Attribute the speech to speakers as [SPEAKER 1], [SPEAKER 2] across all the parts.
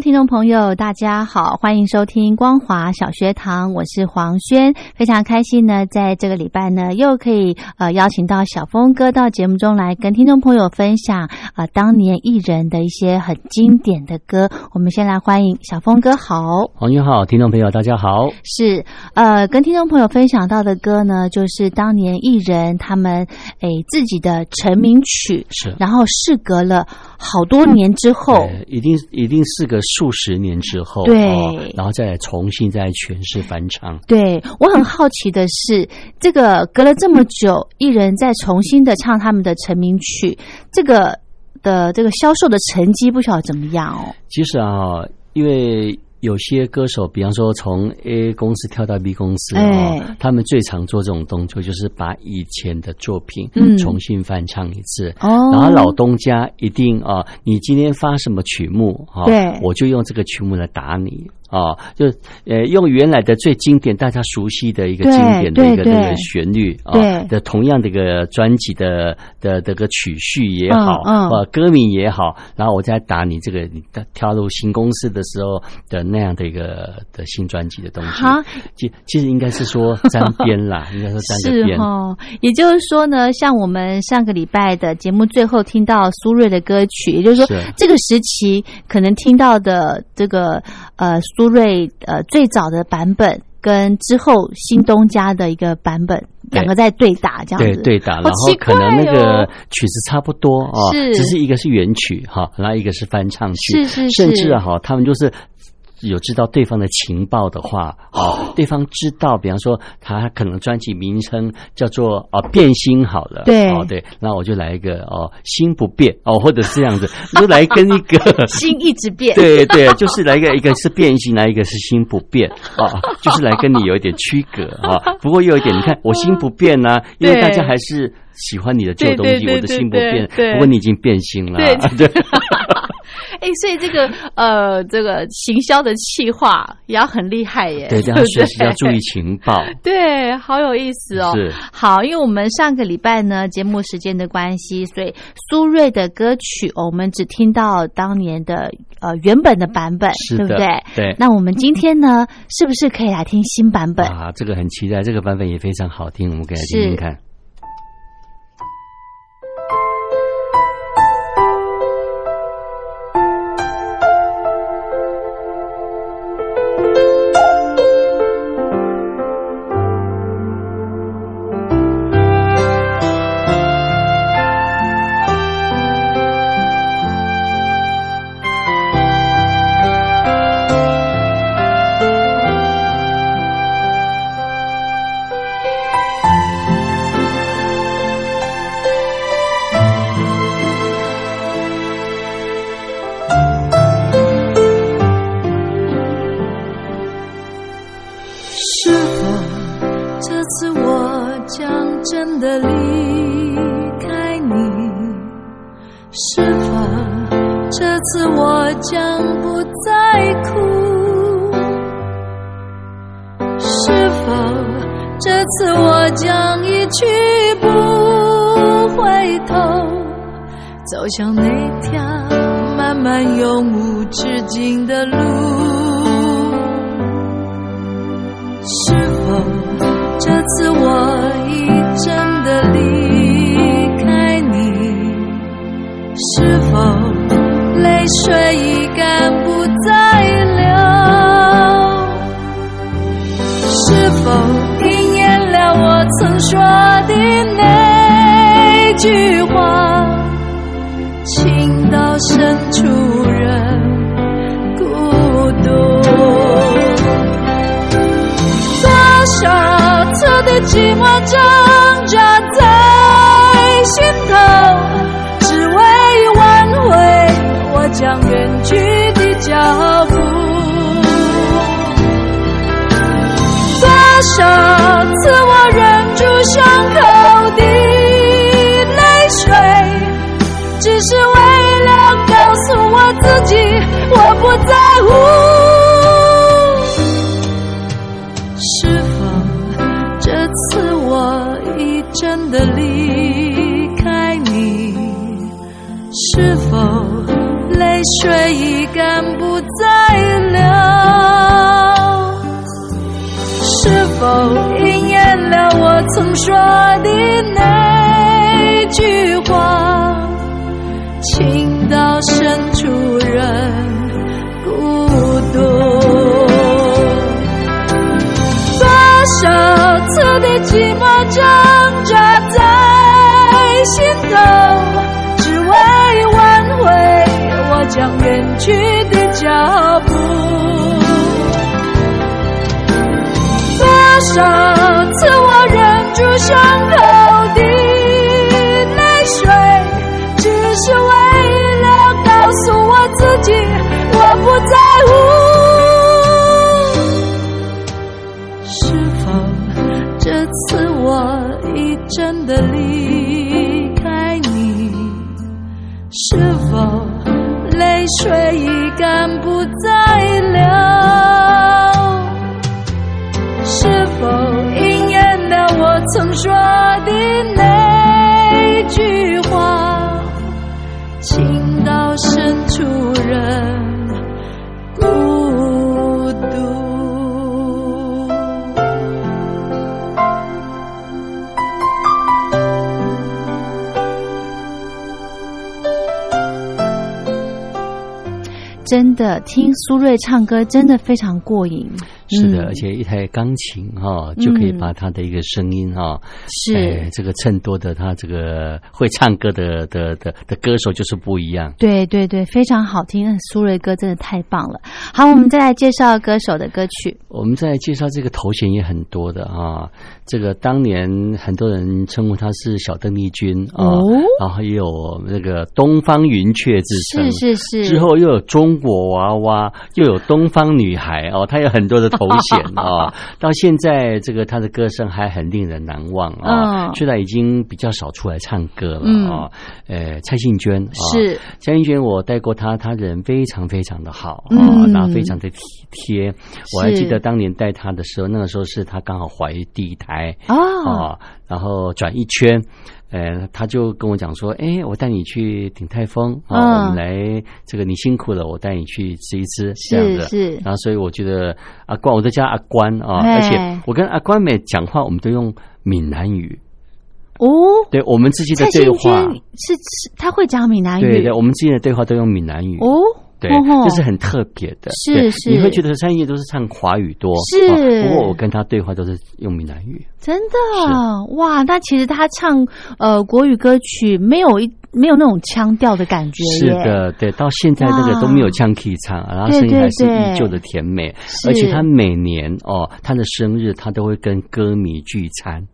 [SPEAKER 1] 听众朋友，大家好，欢迎收听光华小学堂，我是黄轩，非常开心呢，在这个礼拜呢，又可以呃邀请到小峰哥到节目中来跟听众朋友分享呃当年艺人的一些很经典的歌。我们先来欢迎小峰哥，好，
[SPEAKER 2] 黄轩好，听众朋友大家好，
[SPEAKER 1] 是呃跟听众朋友分享到的歌呢，就是当年艺人他们诶自己的成名曲，
[SPEAKER 2] 是，
[SPEAKER 1] 然后事隔了好多年之后，
[SPEAKER 2] 呃一定一定是个数十年之后，
[SPEAKER 1] 对。
[SPEAKER 2] 哦然后再重新再诠释翻唱，
[SPEAKER 1] 对我很好奇的是，这个隔了这么久，艺人再重新的唱他们的成名曲，这个的这个销售的成绩不晓得怎么样哦。
[SPEAKER 2] 其实啊，因为有些歌手，比方说从 A 公司跳到 B 公司哦
[SPEAKER 1] 哎，
[SPEAKER 2] 他们最常做这种动作，就是把以前的作品
[SPEAKER 1] 嗯。
[SPEAKER 2] 重新翻唱一次。
[SPEAKER 1] 哦。
[SPEAKER 2] 然后老东家一定啊，你今天发什么曲目啊，
[SPEAKER 1] 对。
[SPEAKER 2] 我就用这个曲目来打你啊，就呃用原来的最经典、大家熟悉的一个经典的一个
[SPEAKER 1] 对对。
[SPEAKER 2] 这个旋律啊
[SPEAKER 1] 对。
[SPEAKER 2] 的同样的一个专辑的的这个曲序也好，
[SPEAKER 1] 嗯嗯。
[SPEAKER 2] 呃歌名也好，然后我再打你这个你的跳入新公司的时候的那样的一个的新专辑的东西。
[SPEAKER 1] 好，
[SPEAKER 2] 其其实应该是说沾边啦，应该说沾
[SPEAKER 1] 是
[SPEAKER 2] 个边。
[SPEAKER 1] 哦，也就是说呢，像我们上个礼拜的节目最后听到苏芮的歌曲，也就是说
[SPEAKER 2] 是。
[SPEAKER 1] 这个时期可能听到的这个呃苏芮呃最早的版本。跟之后新东家的一个版本，两个在对打这样子，
[SPEAKER 2] 对对打，然后可能那个
[SPEAKER 1] 哦
[SPEAKER 2] 曲子差不多哦，只是一个是原曲哈，然后一个是翻唱曲，
[SPEAKER 1] 是是
[SPEAKER 2] 甚至
[SPEAKER 1] 是
[SPEAKER 2] 哈，他们就是。有知道对方的情报的话，哦，对方知道，比方说他可能专辑名称叫做哦变心好了，
[SPEAKER 1] 对。
[SPEAKER 2] 哦对，那我就来一个哦心不变。哦，或者是这样子，就来跟一个
[SPEAKER 1] 心一直变，
[SPEAKER 2] 对对，就是来一个，一个是变心，来一个是心不变。哦，就是来跟你有一点区隔啊。不过又有一点，你看我心不变 呢、因为大家还是喜欢你的旧东西，
[SPEAKER 1] 对对对
[SPEAKER 2] 我的心不变
[SPEAKER 1] 对对。
[SPEAKER 2] 不过你已经变心了，
[SPEAKER 1] 对
[SPEAKER 2] 对
[SPEAKER 1] 哎，所以这个呃，这个行销的企划也要很厉害耶，
[SPEAKER 2] 对，这样学习要注意情报。
[SPEAKER 1] 对，好有意思哦。
[SPEAKER 2] 是
[SPEAKER 1] 好，因为我们上个礼拜呢，节目时间的关系，所以苏芮的歌曲、哦我们只听到当年的呃原本的版本，对不对？
[SPEAKER 2] 对
[SPEAKER 1] 那我们今天呢，是不是可以来听新版本？
[SPEAKER 2] 啊，这个很期待，这个版本也非常好听，我们可以来听听看。
[SPEAKER 3] 次我将不再哭，是否这次我将一去不回头，走向那条漫漫永无止境的路？是否这次我已真的离开你？是否？水已干不再流，是否应验了我曾说的那句话？情到深处人孤独，多少次的寂寞挣扎将远去的脚步，多少次我忍住伤口的挣扎在心头。只为挽回我将远去的脚步，多少次我忍住伤
[SPEAKER 1] 的听苏芮唱歌，真的非常过瘾。
[SPEAKER 2] 是的，而且一台钢琴哈，就可以把他的一个声音哈，
[SPEAKER 1] 是
[SPEAKER 2] 这个衬托的他这个会唱歌的的的的歌手就是不一样。
[SPEAKER 1] 对对对，非常好听，苏芮歌真的太棒了。好，我们再来介绍歌手的歌曲。
[SPEAKER 2] 我们再介绍这个头衔也很多的啊，这个当年很多人称呼他是小邓丽君啊，然后也有那个东方云雀之称，
[SPEAKER 1] 是是是，
[SPEAKER 2] 之后又有中国娃娃，又有东方女孩哦，他有很多的。头衔啊，到现在这个他的歌声还很令人难忘啊。虽然已经比较少出来唱歌了啊。呃，蔡幸娟
[SPEAKER 1] 是
[SPEAKER 2] 蔡幸娟，我带过她，她人非常非常的好啊，然后非常的体贴。我还记得当年带她的时候，那个时候是她刚好怀第一胎啊，然后转一圈。呃，他就跟我讲说，哎，我带你去顶泰丰啊，我们来这个你辛苦了，我带你去吃一吃这样子。
[SPEAKER 1] 是，
[SPEAKER 2] 然后所以我觉得阿关，我都叫阿关啊，而且我跟阿关美讲话，我们都用闽南语。
[SPEAKER 1] 哦，
[SPEAKER 2] 对我们之间的对话
[SPEAKER 1] 是是，他会讲闽南语。
[SPEAKER 2] 对对，我们之间的对话都用闽南语。
[SPEAKER 1] 哦。
[SPEAKER 2] 对，这是很特别的。
[SPEAKER 1] 是是，
[SPEAKER 2] 你会觉得三叶都是唱华语多，
[SPEAKER 1] 是。
[SPEAKER 2] 不过我跟他对话都是用闽南语。
[SPEAKER 1] 真的哇，那其实他唱呃国语歌曲没有一没有那种腔调的感觉。
[SPEAKER 2] 是的，对，到现在那个都没有腔可以唱，然后声音还是依旧的甜美。而且他每年哦，他的生日他都会跟歌迷聚餐。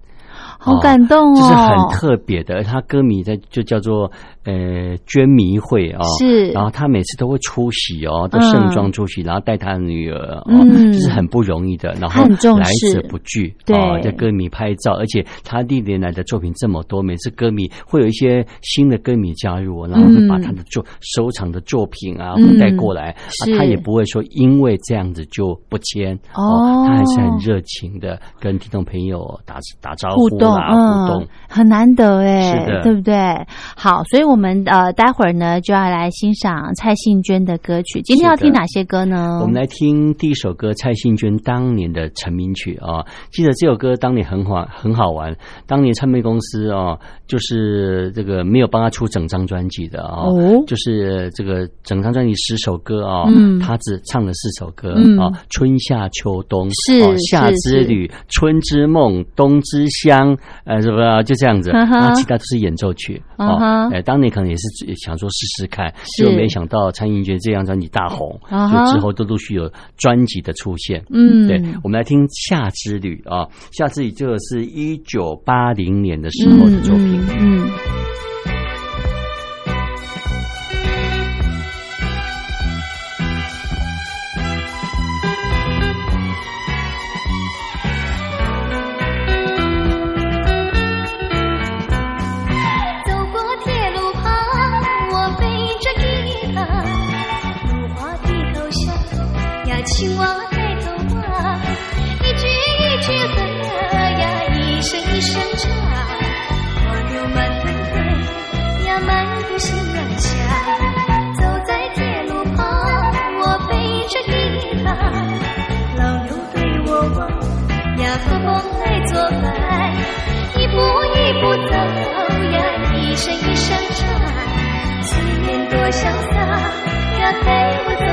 [SPEAKER 1] 好感动哦，
[SPEAKER 2] 这是很特别的。他歌迷在就叫做呃捐迷会啊，
[SPEAKER 1] 是，
[SPEAKER 2] 然后他每次都会出席哦，都盛装出席，然后带他的女儿哦，就是很不容易的。然后来者不拒，
[SPEAKER 1] 对，
[SPEAKER 2] 在歌迷拍照，而且他历年来的作品这么多，每次歌迷会有一些新的歌迷加入，然后会把他的作收藏的作品啊会带过来，他也不会说因为这样子就不签哦，他还是很热情的跟听众朋友打打招呼啊，互动
[SPEAKER 1] 很难得哎，
[SPEAKER 2] 是的，
[SPEAKER 1] 对不对？好，所以我们呃待会儿呢就要来欣赏蔡幸娟的歌曲。今天要听哪些歌呢？
[SPEAKER 2] 我们来听第一首歌，蔡幸娟当年的成名曲啊。记得这首歌当年很好很好玩，当年唱片公司啊，就是这个没有帮他出整张专辑的哦，就是这个整张专辑十首歌啊，他只唱了四首歌啊，春夏秋冬
[SPEAKER 1] 是
[SPEAKER 2] 夏之旅、春之梦、冬之香，呃，是不是就这样子？那其他都是演奏曲啊。哎，当年可能也是想说试试看，就没想到蔡英娟这张专辑大红，就之后都陆续有专辑的出现。嗯，对，我们来听《夏之旅》啊，《夏之旅》这个是一九八零年的时候的作品。嗯。
[SPEAKER 4] 潇洒要，陪我走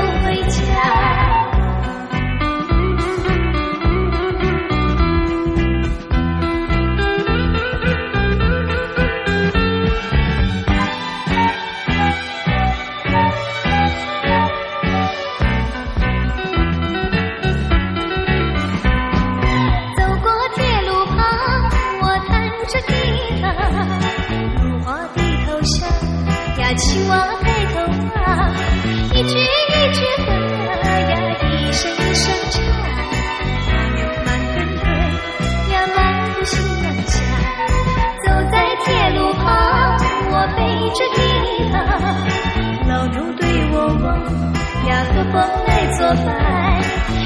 [SPEAKER 4] 着吉他。老牛对我望呀，和风来作伴。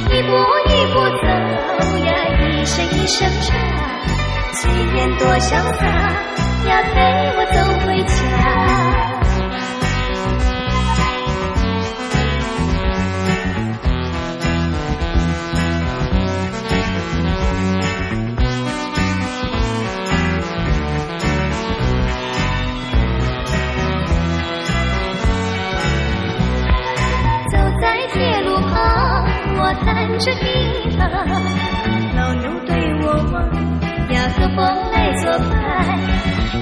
[SPEAKER 4] 一步一步走呀，一声一声唱。几年多潇洒呀，陪我走回家。我弹着吉他，老牛对我望呀，和风来作伴，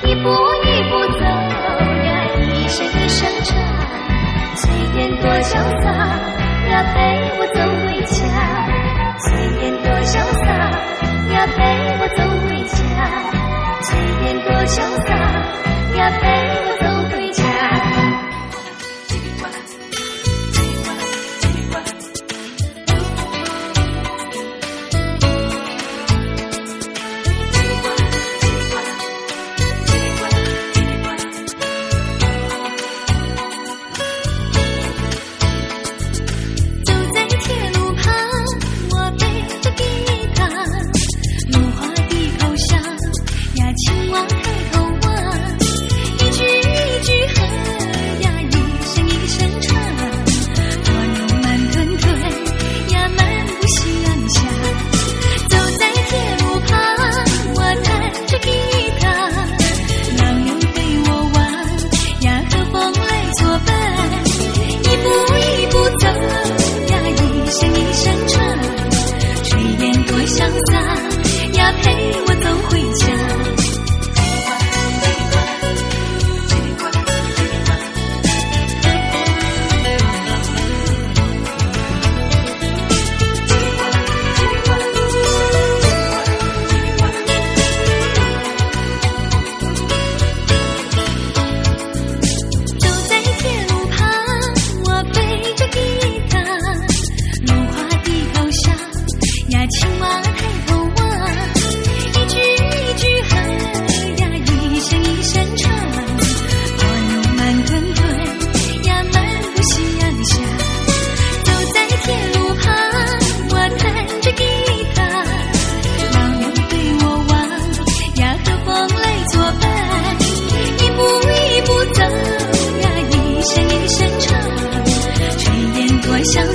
[SPEAKER 4] 一步一步走呀，一声一声唱，随便多潇洒呀，陪我走回家。随便多潇洒呀，陪我走回家。随便多潇洒呀，陪我走陪我走回家想。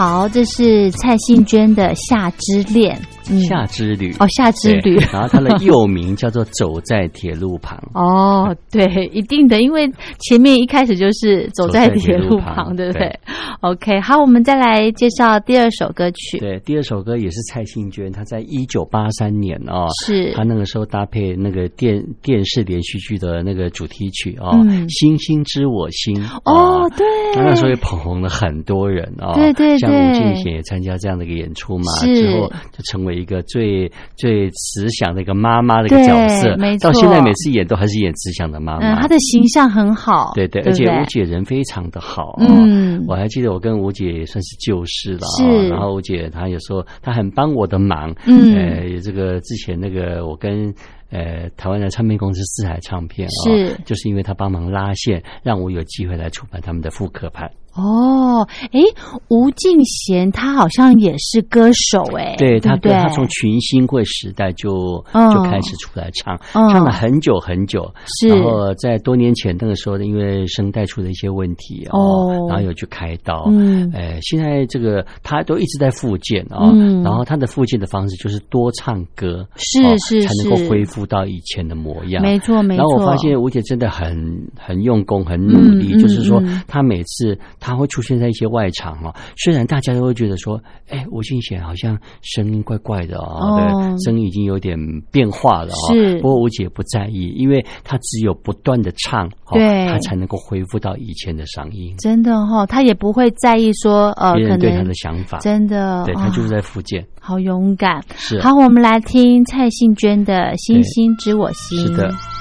[SPEAKER 1] 好，这是蔡幸娟的《夏之恋》。
[SPEAKER 2] 夏之旅
[SPEAKER 1] 哦，夏之旅，
[SPEAKER 2] 然后它的又名叫做走在铁路旁。
[SPEAKER 1] 哦，对，一定的，因为前面一开始就是走在铁路旁，对不对？OK，好，我们再来介绍第二首歌曲。
[SPEAKER 2] 对，第二首歌也是蔡幸娟，她在一九八三年哦，
[SPEAKER 1] 是
[SPEAKER 2] 她那个时候搭配那个电电视连续剧的那个主题曲哦，《星星知我心》
[SPEAKER 1] 哦，对，
[SPEAKER 2] 她那时候也捧红了很多人哦，
[SPEAKER 1] 对对对，
[SPEAKER 2] 像吴敬贤也参加这样的一个演出嘛，之后就成为。一个最最慈祥的一个妈妈的一个角色，
[SPEAKER 1] 没错。
[SPEAKER 2] 到现在每次演都还是演慈祥的妈妈。
[SPEAKER 1] 嗯，她的形象很好，
[SPEAKER 2] 对对，而且吴姐人非常的好。嗯，我还记得我跟吴姐也算是旧识了。
[SPEAKER 1] 是，
[SPEAKER 2] 然后吴姐她有时候她很帮我的忙。嗯，呃，这个之前那个我跟呃台湾的唱片公司四海唱片啊，
[SPEAKER 1] 是，
[SPEAKER 2] 就是因为他帮忙拉线，让我有机会来出版他们的复刻版。
[SPEAKER 1] 哦，哎，吴敬贤他好像也是歌手哎，
[SPEAKER 2] 对
[SPEAKER 1] 他，对
[SPEAKER 2] 他从群星会时代就就开始出来唱，唱了很久很久，
[SPEAKER 1] 是。
[SPEAKER 2] 然后在多年前那个时候，因为声带出了一些问题哦，然后有去开刀，嗯，哎，现在这个他都一直在复健啊，然后他的复健的方式就是多唱歌，
[SPEAKER 1] 是是，
[SPEAKER 2] 才能够恢复到以前的模样，
[SPEAKER 1] 没错没错。
[SPEAKER 2] 然后我发现吴姐真的很很用功，很努力，就是说她每次。他会出现在一些外场哦，虽然大家都会觉得说，哎，吴敬贤好像声音怪怪的哦，对，声音已经有点变化了哦。
[SPEAKER 1] 是，
[SPEAKER 2] 不过吴姐不在意，因为她只有不断的唱，
[SPEAKER 1] 对，
[SPEAKER 2] 她才能够恢复到以前的嗓音。
[SPEAKER 1] 真的哈，她也不会在意说，呃，
[SPEAKER 2] 别人对她的想法。
[SPEAKER 1] 真的，
[SPEAKER 2] 对她就是在复健，
[SPEAKER 1] 好勇敢。
[SPEAKER 2] 是，
[SPEAKER 1] 好，我们来听蔡幸娟的《星星知我心》。
[SPEAKER 2] 是的。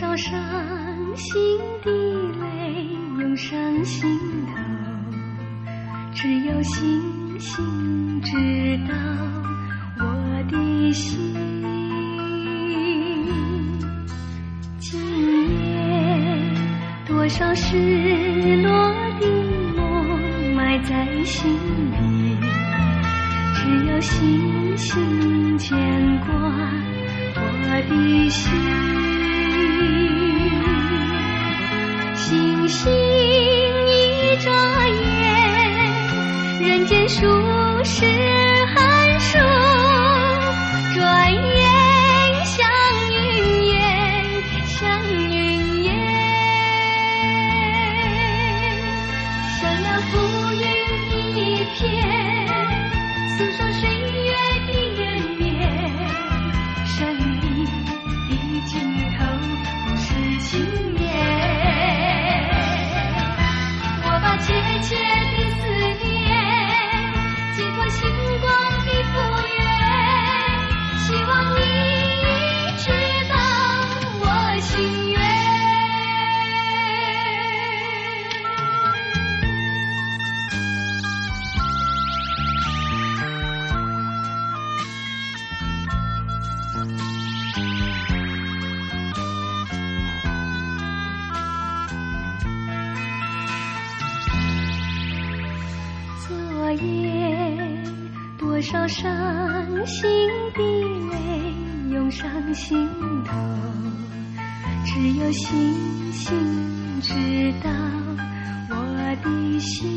[SPEAKER 4] 多少伤心的泪涌上心头，只有星星知道我的心。今夜多少失落的梦埋在心里，只有星星牵挂我的心。星心头，只有星星知道我的心。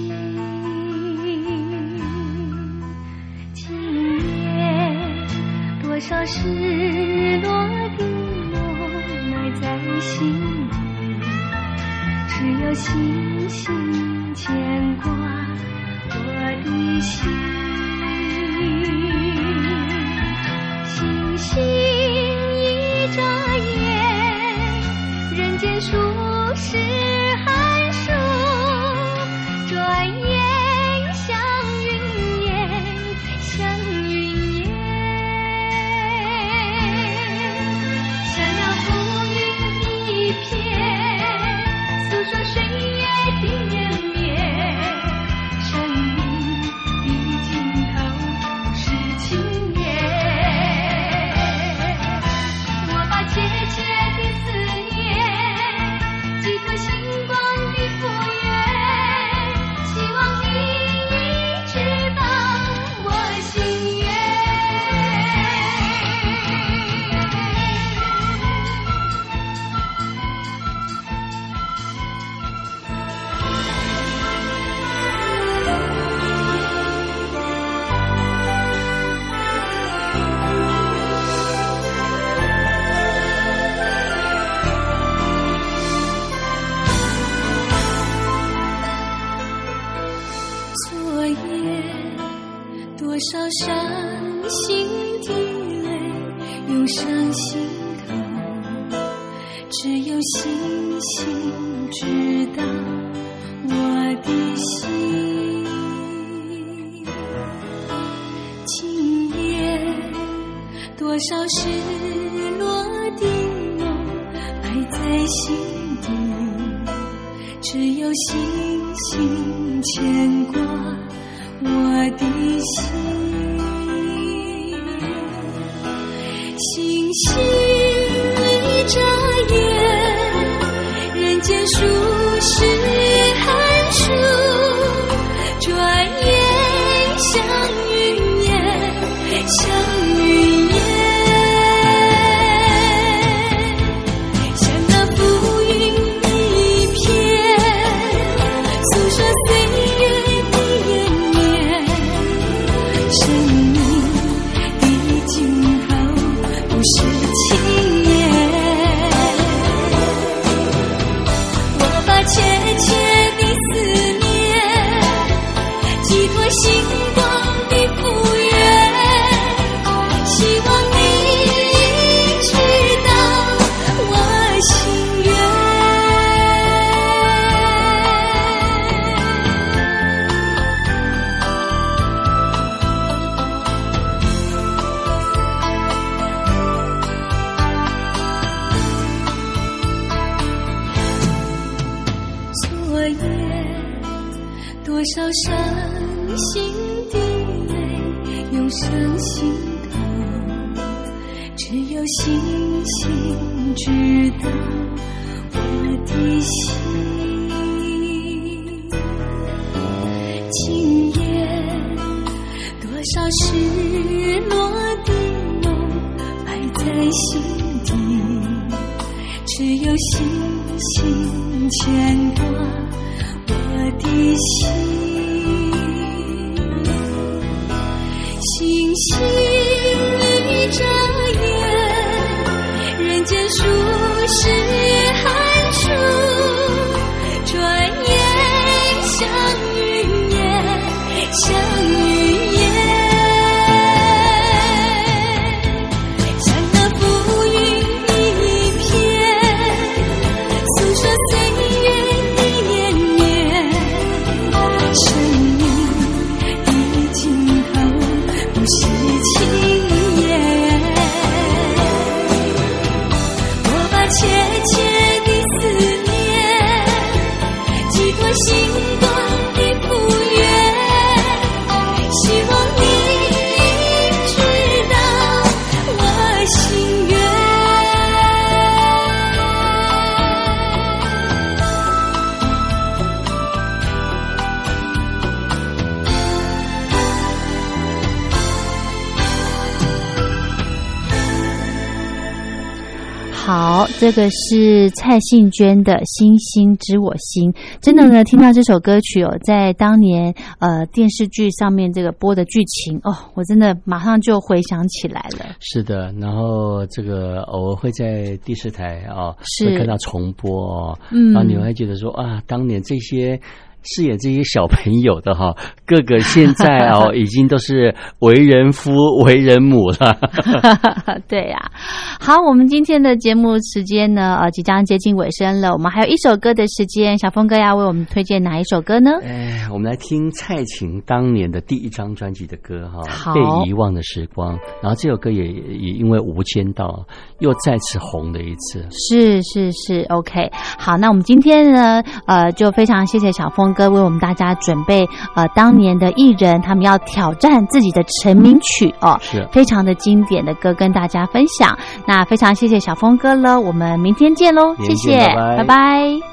[SPEAKER 4] 多少伤心的泪涌上心头，只有星星知道我的心。今夜多少失落的梦埋在心底，只有星星牵挂。只有星星知道我的心。今夜多少失落的梦埋在心底。只有星星牵挂我的心。星星
[SPEAKER 1] 这个是蔡幸娟的《星星知我心》。真的呢，听到这首歌曲哦，在当年呃电视剧上面这个播的剧情哦，我真的马上就回想起来了。
[SPEAKER 2] 是的，然后这个偶尔会在电视台啊、
[SPEAKER 1] 是
[SPEAKER 2] 会看到重播哦，
[SPEAKER 1] 嗯
[SPEAKER 2] 然后你会觉得说啊，当年这些饰演这些小朋友的哈，个个现在哦 已经都是为人夫、为人母了。
[SPEAKER 1] 对呀、好，我们今天的节目时间呢，呃，即将接近尾声了。我们还有一首歌的时间，小峰哥要为我们推荐哪一首歌呢？
[SPEAKER 2] 哎，我们来听蔡琴当年的第一张专辑的歌哈，
[SPEAKER 1] 好
[SPEAKER 2] 被遗忘的时光》。然后这首歌也也因为《无间道》又再次红了一次。
[SPEAKER 1] 是是是，OK。好，那我们今天呢，呃，就非常谢谢小峰哥为我们大家准备呃当年的艺人他们要挑战自己的成名曲哦，
[SPEAKER 2] 是。
[SPEAKER 1] 非常的经典的歌跟大家分享。那非常谢谢小峰哥了，我们明天见喽，谢谢，
[SPEAKER 2] 拜拜。
[SPEAKER 1] 拜拜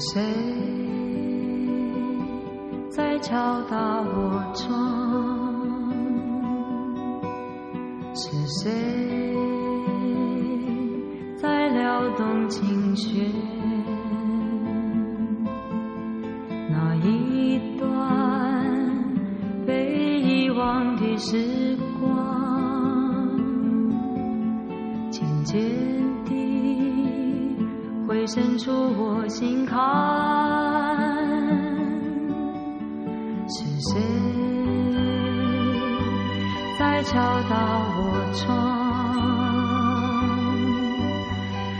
[SPEAKER 4] 谁在敲打我窗？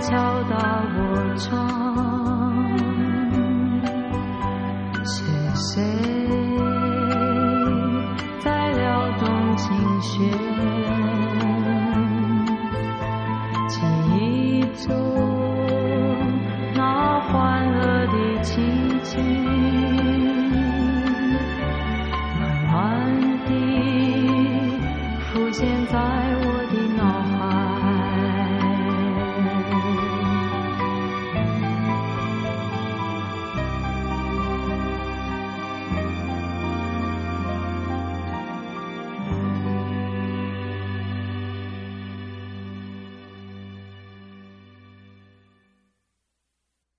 [SPEAKER 4] 敲打我窗。